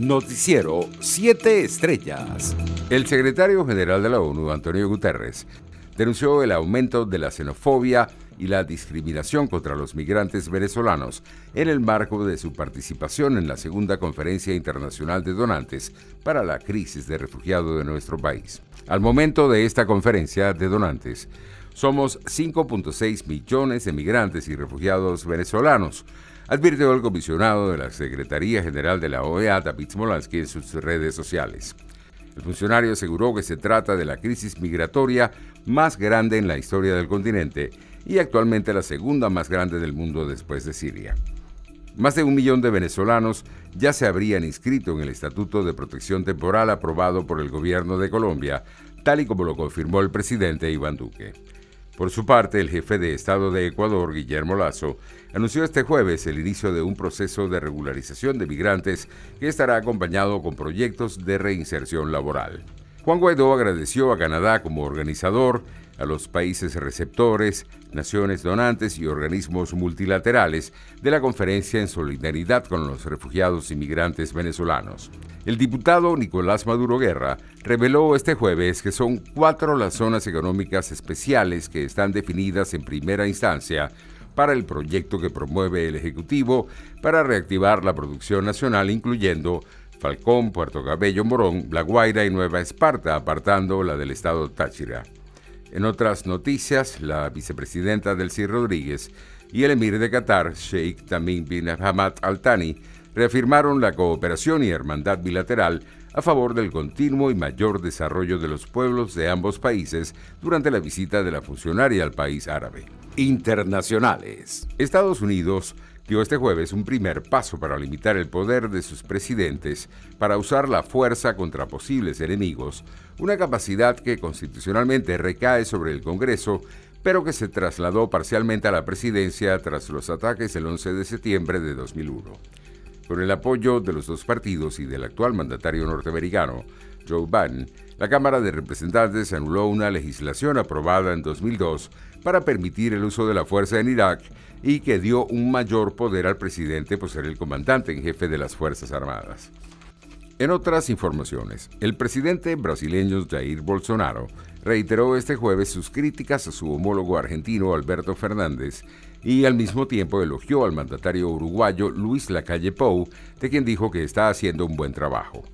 Noticiero 7 Estrellas. El secretario general de la ONU, Antonio Guterres, denunció el aumento de la xenofobia y la discriminación contra los migrantes venezolanos en el marco de su participación en la segunda conferencia internacional de donantes para la crisis de refugiados de nuestro país. Al momento de esta conferencia de donantes, somos 5.6 millones de migrantes y refugiados venezolanos, advirtió el comisionado de la Secretaría General de la OEA, David Smolansky, en sus redes sociales. El funcionario aseguró que se trata de la crisis migratoria más grande en la historia del continente y actualmente la segunda más grande del mundo después de Siria. Más de un millón de venezolanos ya se habrían inscrito en el Estatuto de Protección Temporal aprobado por el gobierno de Colombia, tal y como lo confirmó el presidente Iván Duque. Por su parte, el jefe de Estado de Ecuador, Guillermo Lazo, anunció este jueves el inicio de un proceso de regularización de migrantes que estará acompañado con proyectos de reinserción laboral. Juan Guaidó agradeció a Canadá como organizador, a los países receptores, naciones donantes y organismos multilaterales de la conferencia en solidaridad con los refugiados y migrantes venezolanos. El diputado Nicolás Maduro Guerra reveló este jueves que son cuatro las zonas económicas especiales que están definidas en primera instancia para el proyecto que promueve el Ejecutivo para reactivar la producción nacional, incluyendo Falcón, Puerto Cabello, Morón, La Guaira y Nueva Esparta, apartando la del estado Táchira. En otras noticias, la vicepresidenta Delcy Rodríguez y el emir de Qatar, Sheikh Tamim bin Hamad Al Thani, reafirmaron la cooperación y hermandad bilateral a favor del continuo y mayor desarrollo de los pueblos de ambos países durante la visita de la funcionaria al país árabe. Internacionales. Estados Unidos dio este jueves un primer paso para limitar el poder de sus presidentes para usar la fuerza contra posibles enemigos, una capacidad que constitucionalmente recae sobre el Congreso, pero que se trasladó parcialmente a la presidencia tras los ataques el 11 de septiembre de 2001. Con el apoyo de los dos partidos y del actual mandatario norteamericano, Joe Biden, la Cámara de Representantes anuló una legislación aprobada en 2002 para permitir el uso de la fuerza en Irak y que dio un mayor poder al presidente por ser el comandante en jefe de las Fuerzas Armadas. En otras informaciones, el presidente brasileño Jair Bolsonaro reiteró este jueves sus críticas a su homólogo argentino Alberto Fernández y al mismo tiempo elogió al mandatario uruguayo Luis Lacalle Pou, de quien dijo que está haciendo un buen trabajo.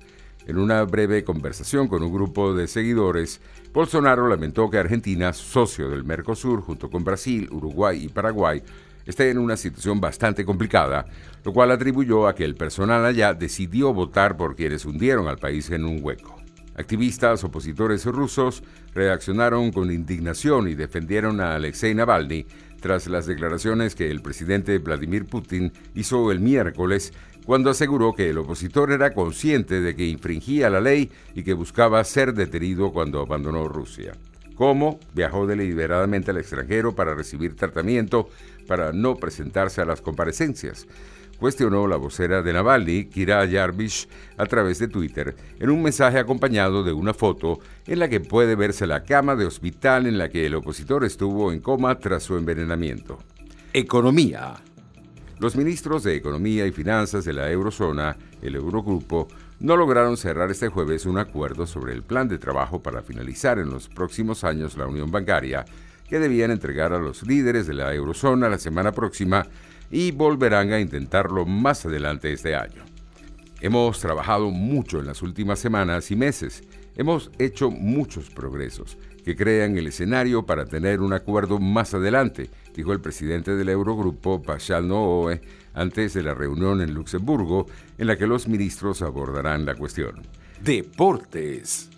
En una breve conversación con un grupo de seguidores, Bolsonaro lamentó que Argentina, socio del Mercosur junto con Brasil, Uruguay y Paraguay, esté en una situación bastante complicada, lo cual atribuyó a que el personal allá decidió votar por quienes hundieron al país en un hueco. Activistas opositores rusos reaccionaron con indignación y defendieron a Alexei Navalny tras las declaraciones que el presidente Vladimir Putin hizo el miércoles cuando aseguró que el opositor era consciente de que infringía la ley y que buscaba ser detenido cuando abandonó Rusia. Cómo viajó deliberadamente al extranjero para recibir tratamiento para no presentarse a las comparecencias. Cuestionó la vocera de Navalny, Kira Yarvish, a través de Twitter, en un mensaje acompañado de una foto en la que puede verse la cama de hospital en la que el opositor estuvo en coma tras su envenenamiento. Economía. Los ministros de Economía y Finanzas de la Eurozona, el Eurogrupo, no lograron cerrar este jueves un acuerdo sobre el plan de trabajo para finalizar en los próximos años la unión bancaria, que debían entregar a los líderes de la Eurozona la semana próxima y volverán a intentarlo más adelante este año. Hemos trabajado mucho en las últimas semanas y meses. Hemos hecho muchos progresos que crean el escenario para tener un acuerdo más adelante, dijo el presidente del Eurogrupo, Pascal Nooe, antes de la reunión en Luxemburgo, en la que los ministros abordarán la cuestión. Deportes.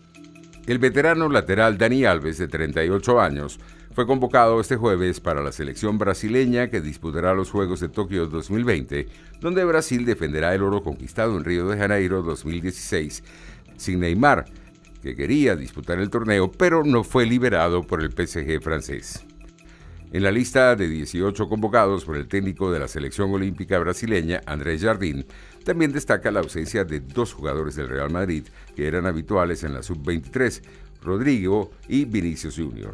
El veterano lateral Dani Alves, de 38 años, fue convocado este jueves para la selección brasileña que disputará los Juegos de Tokio 2020, donde Brasil defenderá el oro conquistado en Río de Janeiro 2016, sin Neymar, que quería disputar el torneo, pero no fue liberado por el PSG francés. En la lista de 18 convocados por el técnico de la selección olímpica brasileña, Andrés Jardín, también destaca la ausencia de dos jugadores del Real Madrid que eran habituales en la sub-23, Rodrigo y Vinicius Jr.